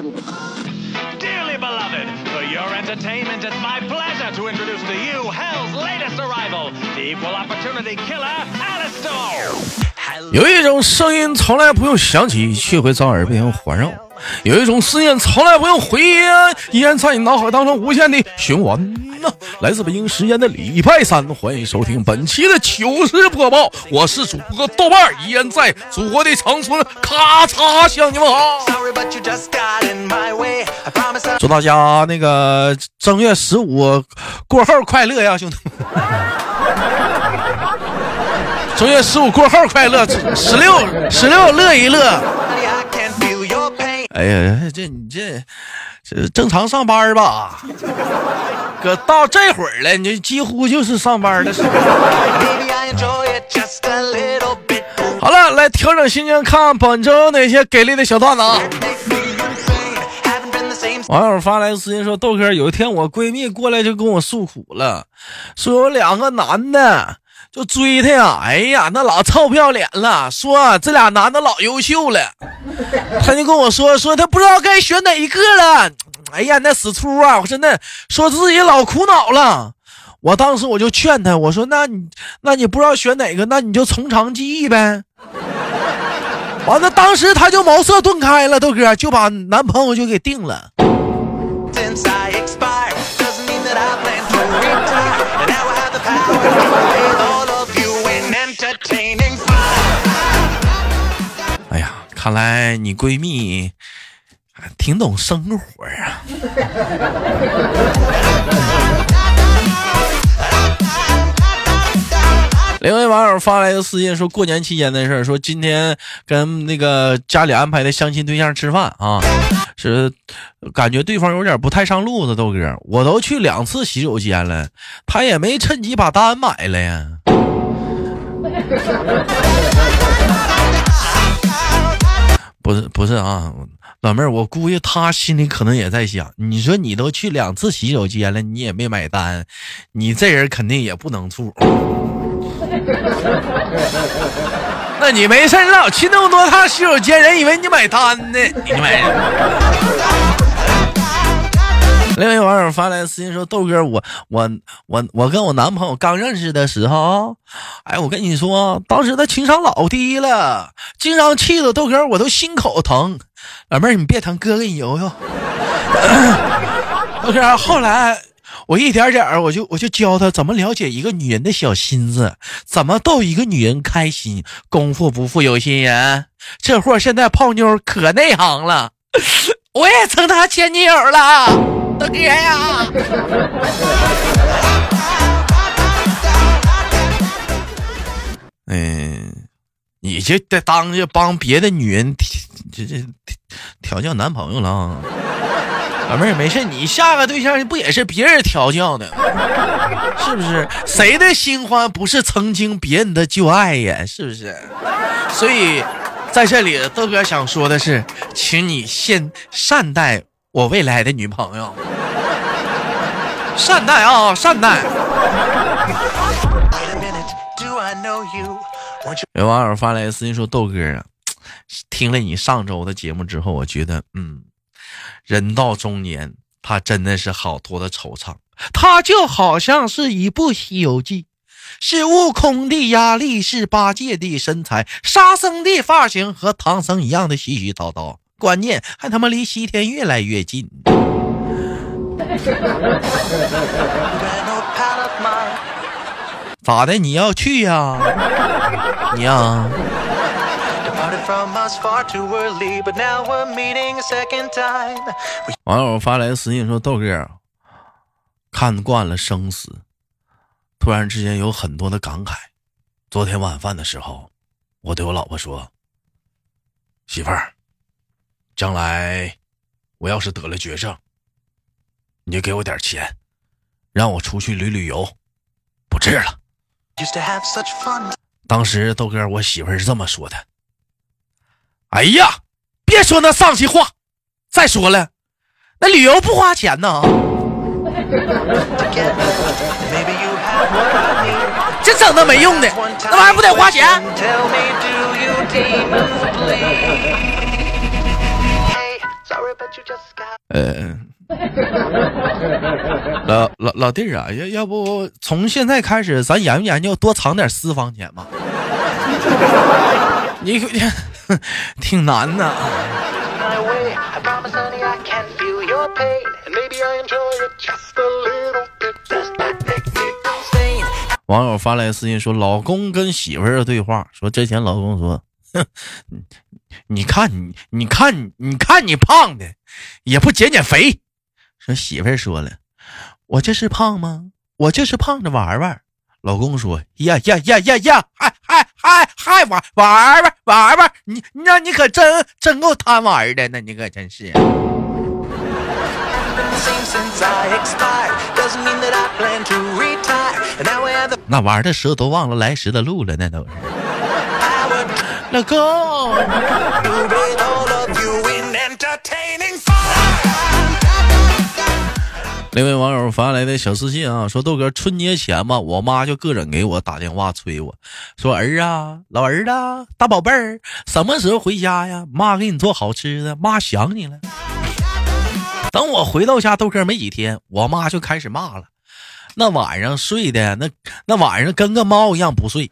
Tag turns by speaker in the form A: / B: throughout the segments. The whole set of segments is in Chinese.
A: Dearly beloved, for your entertainment, it's my pleasure to introduce to you Hell's latest arrival, the equal opportunity killer, Alistair.
B: 有一种声音从来不用响起，却会在耳边环绕；有一种思念从来不用回音，依然在你脑海当中无限的循环呐。来自北京时间的礼拜三，欢迎收听本期的糗事播报，我是主播豆瓣儿，依然在祖国的长春，咔嚓向你们好。祝大家那个正月十五过后快乐呀，兄弟们！正月十五过后快乐，十六十六乐一乐。哎呀，这你这这正常上班吧？搁到这会儿了，你几乎就是上班的时候。好了，来调整心情，看本周有哪些给力的小段子啊！网友发来私信说：“豆哥，有一天我闺蜜过来就跟我诉苦了，说有两个男的就追他呀，哎呀，那老臭不要脸了，说这俩男的老优秀了，他就跟我说说他不知道该选哪一个了，哎呀，那死粗啊，我真的说自己老苦恼了。”我当时我就劝他，我说：“那你那你不知道选哪个，那你就从长计议呗。”完了，当时他就茅塞顿开了，豆哥就把男朋友就给定了。看来你闺蜜挺懂生活啊。另外网友发来一个私信，说过年期间的事儿，说今天跟那个家里安排的相亲对象吃饭啊，是感觉对方有点不太上路子，豆哥，我都去两次洗手间了，他也没趁机把单买了呀。不是不是啊，老妹儿，我估计他心里可能也在想，你说你都去两次洗手间了，你也没买单，你这人肯定也不能处。那你没事你老去那么多趟洗手间，人以为你买单呢，你买。另外网友发来私信说：“豆哥，我我我我跟我男朋友刚认识的时候，哎，我跟你说，当时他情商老低了，经常气得豆哥我都心口疼。老妹儿，你别疼，哥给你揉揉。豆哥，后来我一点点我就我就教他怎么了解一个女人的小心思，怎么逗一个女人开心。功夫不负有心人，这货现在泡妞可内行了，我也成他前女友了，大哥呀。”嗯，你这得当着帮别的女人调这这调教男朋友了啊？老妹儿没事，你下个对象不也是别人调教的，是不是？谁的新欢不是曾经别人的旧爱呀？是不是？所以在这里，豆哥想说的是，请你先善待我未来的女朋友，善待啊，善待。有网友发来私信说：“豆哥啊，听了你上周的节目之后，我觉得，嗯，人到中年，他真的是好多的惆怅，他就好像是一部《西游记》，是悟空的压力，是八戒的身材，沙僧的发型和唐僧一样的絮絮叨叨，关键还他妈离西天越来越近。咋的你要去呀。你呀。网友发来私信说豆哥看惯了生死突然之间有很多的感慨。昨天晚饭的时候我对我老婆说媳妇儿将来我要是得了绝症，你就给我点钱，让我出去旅旅游，不治了。当时豆哥，我媳妇是这么说的：‘哎呀，别说那丧气话！再说了，那旅游不花钱呢。’.这整那没用的，那玩意儿不得花钱？呃老老弟儿啊要要不从现在开始咱研究研究多藏点私房钱吧。你 挺难的网友发来私信说老公跟媳妇儿的对话说之前老公说哼你看你，你看你，你看你胖的，也不减减肥。说媳妇儿说了，我这是胖吗？我就是胖着玩玩。老公说，呀呀呀呀呀，还还还还玩玩玩玩玩，你那你可真真够贪玩的，那你可真是。那玩的时候都忘了来时的路了，那都是。
C: Entertaining fun.
B: 那位网友发来的小私信啊，说豆哥春节前吧，我妈就个人给我打电话催我，说儿啊，老儿子，大宝贝儿，什么时候回家呀？妈给你做好吃的，妈想你了。等我回到家，豆哥没几天，我妈就开始骂了。那晚上睡的那那晚上跟个猫一样不睡，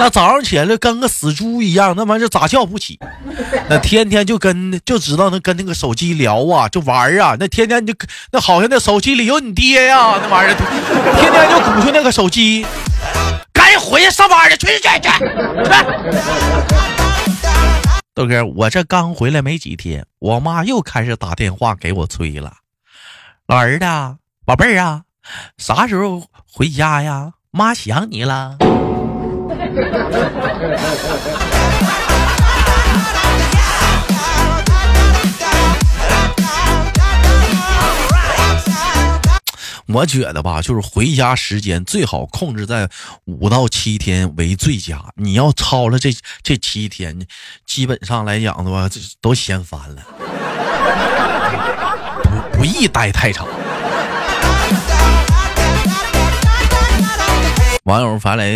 B: 那早上起来跟个死猪一样，那玩意儿咋叫不起。那天天就跟就知道那跟那个手机聊啊，就玩儿啊，那天天就那好像那手机里有你爹呀，那玩意儿，天天就鼓捣那个手机，赶紧回去上班去，去去去去。豆哥，我这刚回来没几天，我妈又开始打电话给我催了，老儿子，宝贝儿啊，啥时候回家呀？妈想你了。我觉得吧，就是回家时间最好控制在五到七天为最佳。你要超了这这七天，基本上来讲的话，这都嫌烦了，不不宜待太长。网友发来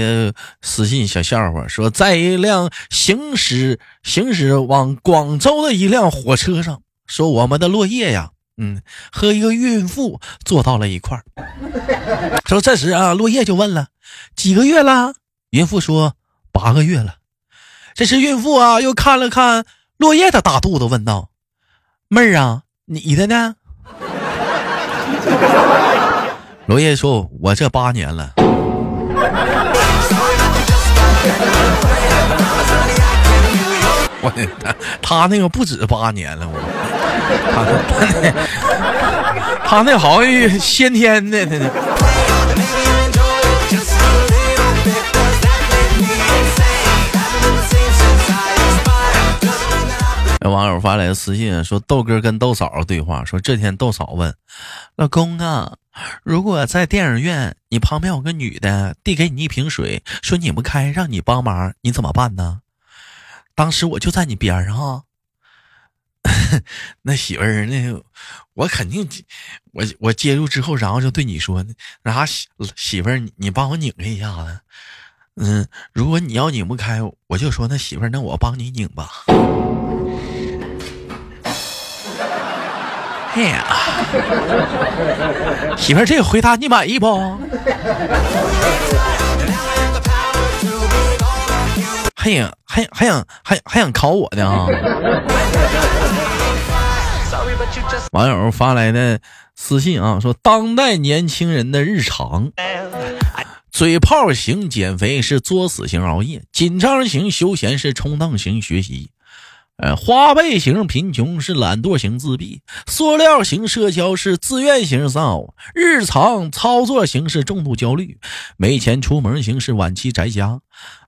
B: 私信小笑话说，在一辆行驶行驶往广州的一辆火车上，说我们的落叶呀，嗯，和一个孕妇坐到了一块儿。说这时啊，落叶就问了，几个月了？孕妇说八个月了。这时孕妇啊又看了看落叶的大肚子，问道：“妹儿啊，你的呢？”落叶说：“我这八年了。” 我的他他那个不止八年了，我。他他那他那好像先天的，有网友发来的私信说，豆哥跟豆嫂对话，说这天豆嫂问老公啊，如果在电影院你旁边有个女的递给你一瓶水，说拧不开，让你帮忙，你怎么办呢？当时我就在你边上啊。那媳妇儿，那我肯定，我我接住之后，然后就对你说，那啥媳媳妇儿，你帮我拧开一下子。嗯，如果你要拧不开，我就说那媳妇儿，那我帮你拧吧。哎呀，媳妇儿，这个回答你满意不？还想还还想还还想考我呢啊！网友发来的私信啊，说当代年轻人的日常，嘴炮型减肥是作死型熬夜，紧张型休闲是冲荡型学习，呃，花呗型贫穷是懒惰型自闭，塑料型社交是自愿型丧偶，日常操作型是重度焦虑，没钱出门型是晚期宅家，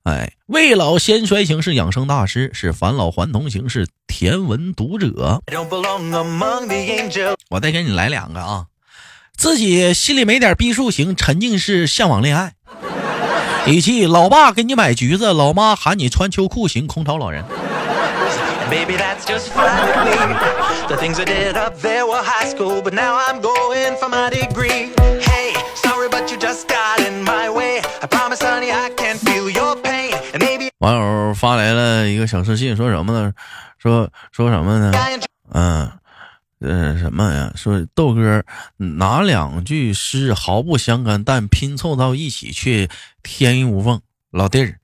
B: 哎，未老先衰型是养生大师，是返老还童型是甜文读者。我再给你来两个啊，自己心里没点逼数型，沉浸式向往恋爱，以及老爸给你买橘子，老妈喊你穿秋裤型空巢老人。
C: Baby, that's just fine with me. The things I did up there were high school, but now I'm going for my degree. Hey, sorry, but you just got in my way. I promise, honey, I can feel your pain. And maybe
B: 网友发来了一个小私信，说什么呢？说说什么呢嗯，呃，什么呀？说豆哥哪两句诗毫不相干，但拼凑到一起却天衣无缝。老弟儿，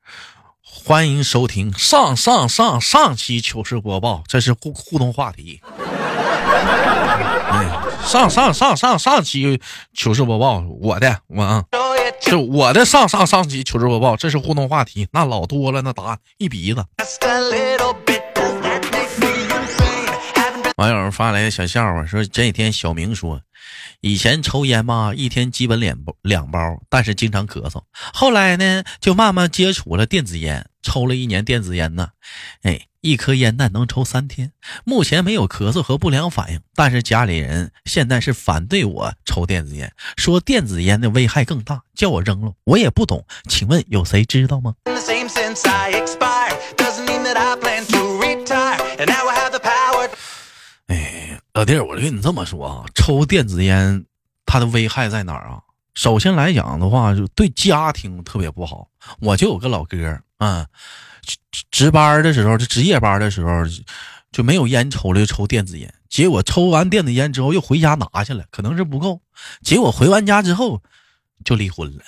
B: 欢迎收听上上上上期糗事播报，这是互互动话题。哎，上上上上上期糗事播报，我的我啊，就我的上上上期糗事播报，这是互动话题，那老多了，那答案一鼻子。网友发来的小笑话说，这几天小明说，以前抽烟嘛，一天基本两包两包，但是经常咳嗽。后来呢，就慢慢接触了电子烟，抽了一年电子烟呢，哎，一颗烟弹能抽三天。目前没有咳嗽和不良反应，但是家里人现在是反对我抽电子烟，说电子烟的危害更大，叫我扔了。我也不懂，请问有谁知道吗.哎，老弟儿，我跟你这么说啊，抽电子烟它的危害在哪儿啊？首先来讲的话，就对家庭特别不好。我就有个老哥，啊、值值班的时候，这值夜班的时候，就没有烟抽了，就抽电子烟。结果抽完电子烟之后，又回家拿去了，可能是不够。结果回完家之后，就离婚了。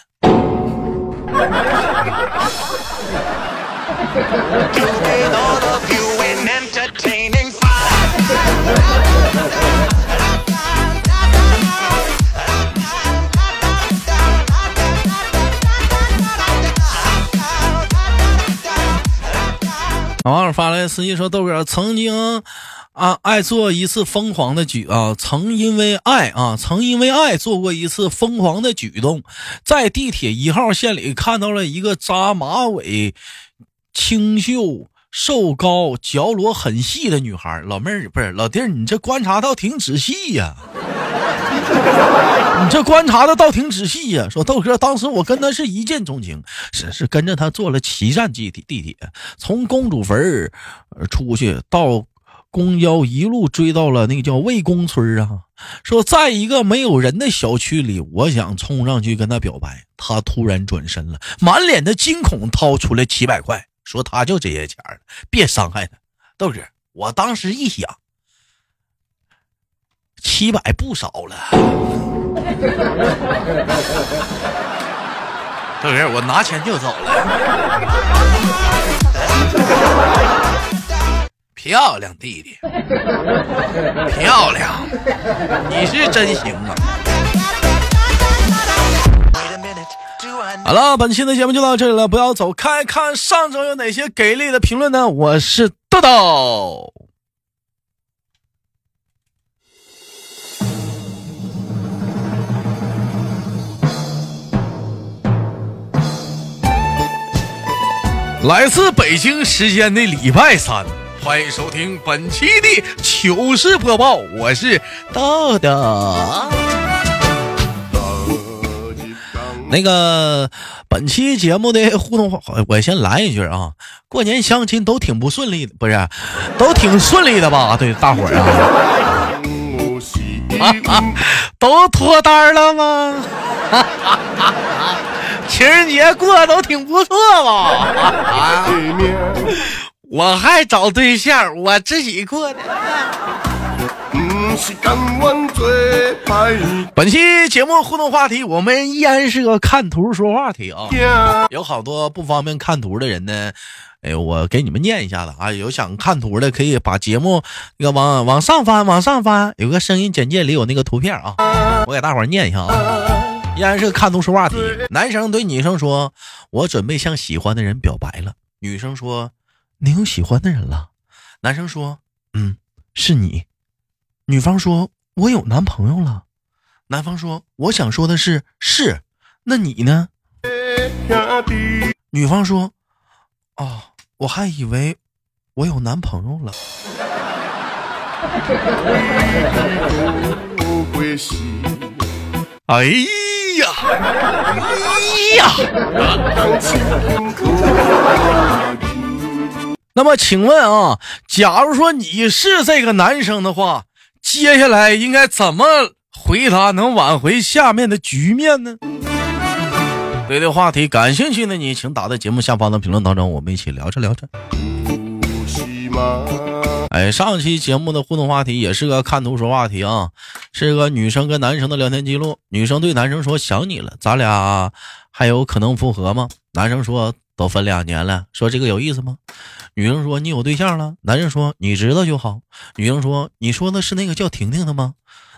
B: 网友发来私信说：“豆哥曾经啊爱做一次疯狂的举啊，曾因为爱啊，曾因为爱做过一次疯狂的举动，在地铁一号线里看到了一个扎马尾、清秀、瘦高、脚裸很细的女孩。老妹儿不是老弟儿，你这观察倒挺仔细呀、这观察的倒挺仔细呀、说豆哥，当时我跟他是一见钟情，是是跟着他坐了七站地铁地铁，从公主坟儿出去到公交，一路追到了那个叫魏公村啊。说在一个没有人的小区里，我想冲上去跟他表白，他突然转身了，满脸的惊恐，掏出了七百块，说他就这些钱儿别伤害他。豆哥，我当时一想，七百不少了。豆哥，我拿钱就走了。漂亮，弟弟，漂亮，你是真行啊好了，本期的节目就到这里了，不要走开，看上周有哪些给力的评论呢？我是豆豆。来自北京时间的礼拜三，欢迎收听本期的糗事播报，我是豆豆。那个本期节目的互动话，我先来一句啊，过年相亲都挺不顺利的，不是，都挺顺利的吧？对，大伙儿啊，啊 都脱单了吗？情人节过得都挺不错吧？啊，我还找对象，我自己过的。本期节目互动话题，我们依然是个看图说话题啊。
D: 囝，
B: 有好多不方便看图的人呢，哎，我给你们念一下子啊。有想看图的，可以把节目那个往往上翻，往上翻，有个声音简介里有那个图片啊，我给大伙儿念一下啊。依然是看图说话题，男生对女生说：“我准备向喜欢的人表白了。”女生说：“你有喜欢的人了？”男生说：“嗯，是你。”女方说：“我有男朋友了。”男方说：“我想说的是，是，那你呢？”，女方说：“哦，我还以为我有男朋友了。
D: 有过时，”
B: 哎呀，哎呀！那么，请问啊，假如说你是这个男生的话，接下来应该怎么回答能挽回下面的局面呢？对这话题感兴趣的你，请打在节目下方的评论当中，我们一起聊着聊着。哎，上期节目的互动话题也是个看图说话题啊，是个女生跟男生的聊天记录。女生对男生说：“想你了，咱俩还有可能复合吗？”男生说：“都分两年了。”说这个有意思吗？女生说：“你有对象了？”男生说：“你知道就好。”女生说：“你说的是那个叫婷婷的吗？”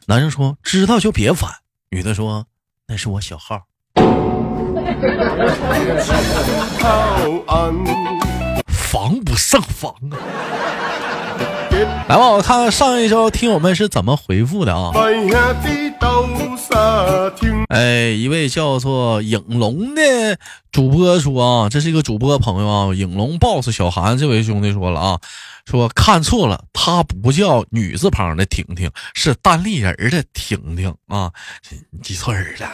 B: 男生说：“知道就别烦。”女的说：“那是我小号。”防不胜防啊！来吧，我看看上一周听友们是怎么回复的啊？哎，一位叫做影龙的主播说啊，这是一个主播朋友啊，影龙 boss 小韩这位兄弟说了啊，说看错了，他不叫女字旁的婷婷，是单立人的婷婷啊，记错人了。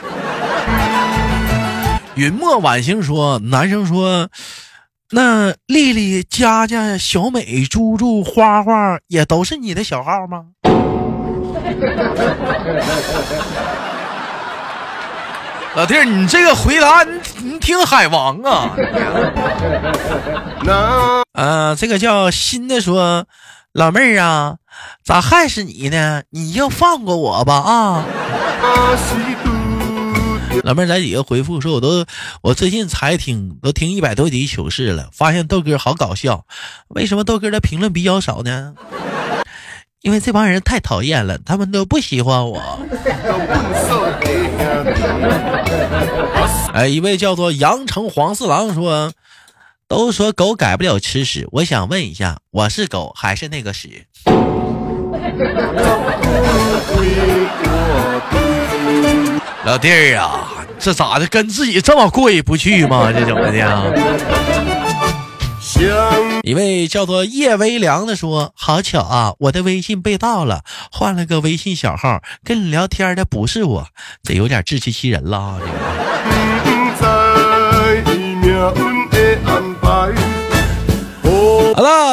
B: 云墨晚星说，男生说。那丽丽、佳佳、小美、猪猪、花花也都是你的小号吗？老弟儿，你这个回答，你你挺海王啊！啊，这个叫新的说，老妹儿啊，咋还是你呢？你就放过我吧啊！老妹儿在底下回复说：“我都我最近才听，都听一百多集糗事了，发现豆哥好搞笑。为什么豆哥的评论比较少呢？因为这帮人太讨厌了，他们都不喜欢我。”哎，一位叫做羊城黄四郎说：“都说狗改不了吃屎，我想问一下，我是狗还是那个屎？” 老弟儿啊，这咋的？跟自己这么过意不去吗？这怎么的？一位叫做叶微凉的说：“好巧啊，我的微信被盗了，换了个微信小号，跟你聊天的不是我，这有点自欺欺人了啊！”好了，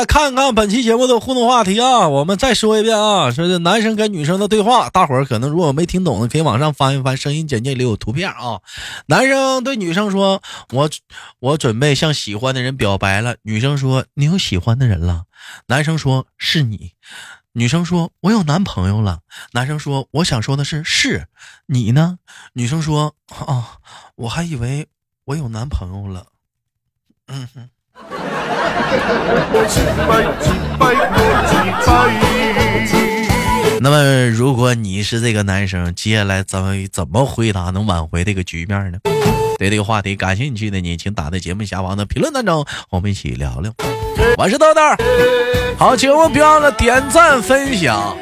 B: 看看本期节目的互动话题啊，我们再说一遍啊，说是男生跟女生的对话，大伙儿可能如果没听懂的，可以往上翻一翻，声音简介里有图片啊。男生对女生说：“我我准备向喜欢的人表白了。”女生说：“你有喜欢的人了？”男生说：“是你。”女生说：“我有男朋友了。”男生说：“我想说的是，是你呢？”女生说：“哦，我还以为我有男朋友了。”嗯哼。那么，如果你是这个男生，接下来怎么怎么回答能挽回这个局面呢？对这个话题感兴趣的你，请打在节目下方的评论当中，我们一起聊聊。我是豆豆，好，请我别忘了点赞分享。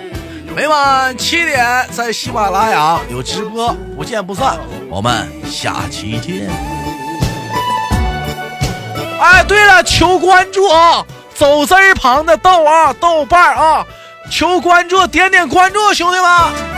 B: 每晚七点在喜马拉雅有直播，不见不散。我们下期见。哎，对了，求关注啊！走字旁的豆啊，豆瓣啊，求关注，点点关注，兄弟们。